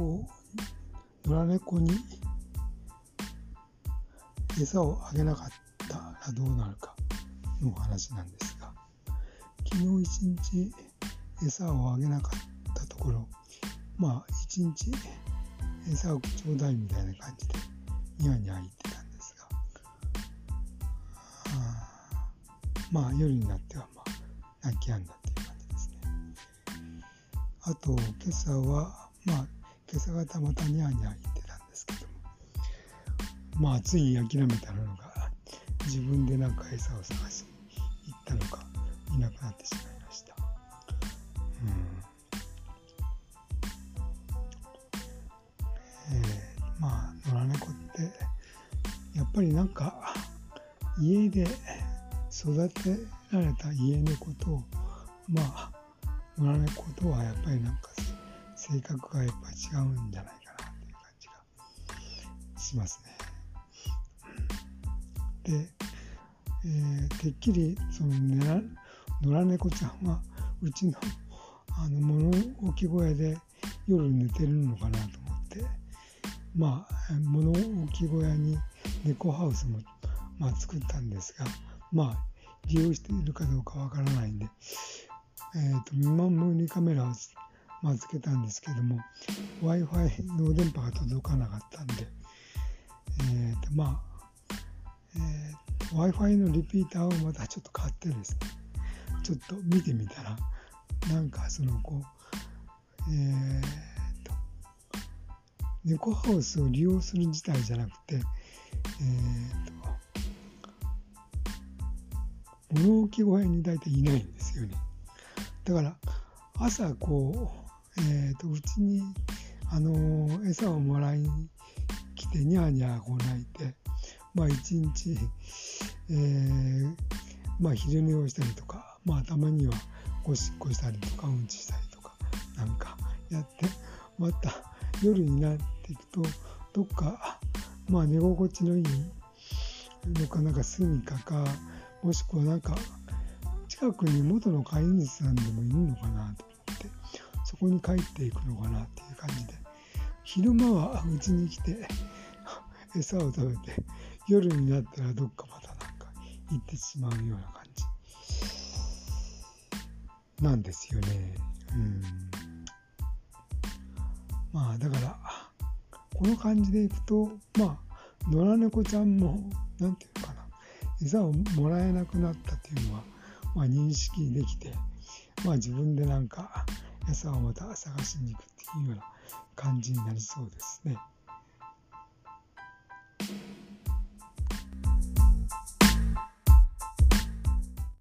こう野良猫に餌をあげなかったらどうなるかの話なんですが昨日一日餌をあげなかったところまあ一日餌をちょうだいみたいな感じでニャーニャー言ってたんですがまあ夜になってはまあ泣き止んだっていう感じですね。あと今朝はまあ今朝方またニャーニャー言ってたんですけども。まあついに諦めたのが自分でなんか餌を探しに行ったのかいなくなってしまいました。うん。えー、まあ野良猫ってやっぱりなんか家で育てられた家猫とまあ野良猫とはやっぱりなんか性格がやっぱ違うんじゃないかなっていう感じがしますね。で、えー、てっきりその野良猫ちゃんはうちのあの物置小屋で夜寝てるのかなと思ってまあ物置小屋に猫ハウスも、まあ、作ったんですがまあ利用しているかどうかわからないんで、えーと、見守りカメラを、まあ、つけたんですけども w i f i の電波が届かなかったんで、えーとまあえー、w i f i のリピーターをまたちょっと買ってですねちょっと見てみたらなんかそのこうえー、と猫ハウスを利用する自体じゃなくて、えー、と物置小屋に大体いないんですよねだから朝こう、えー、とうちにあの餌をもらいに来てニャーニャーこ泣いてまあ一日、えー、まあ昼寝をしたりとかまあたまにはおしっこしたりとかうんちしたりとかなんかやってまた夜になっていくとどっかまあ寝心地のいいのかなんか住みかかもしくはなんか近くに元の飼い主さんでもいるのかなと。そこに帰っていくのかなっていう感じで。昼間はうちに来て 餌を食べて夜になったらどっかまたなんか行ってしまうような感じ。なんですよね。うん。まあだからこの感じでいくとまあ野良猫ちゃんも何て言うかな。餌をもらえなくなったっていうのは、まあ、認識できて、まあ、自分でなんか餌をまた探しに行くっていうような感じになりそうですね。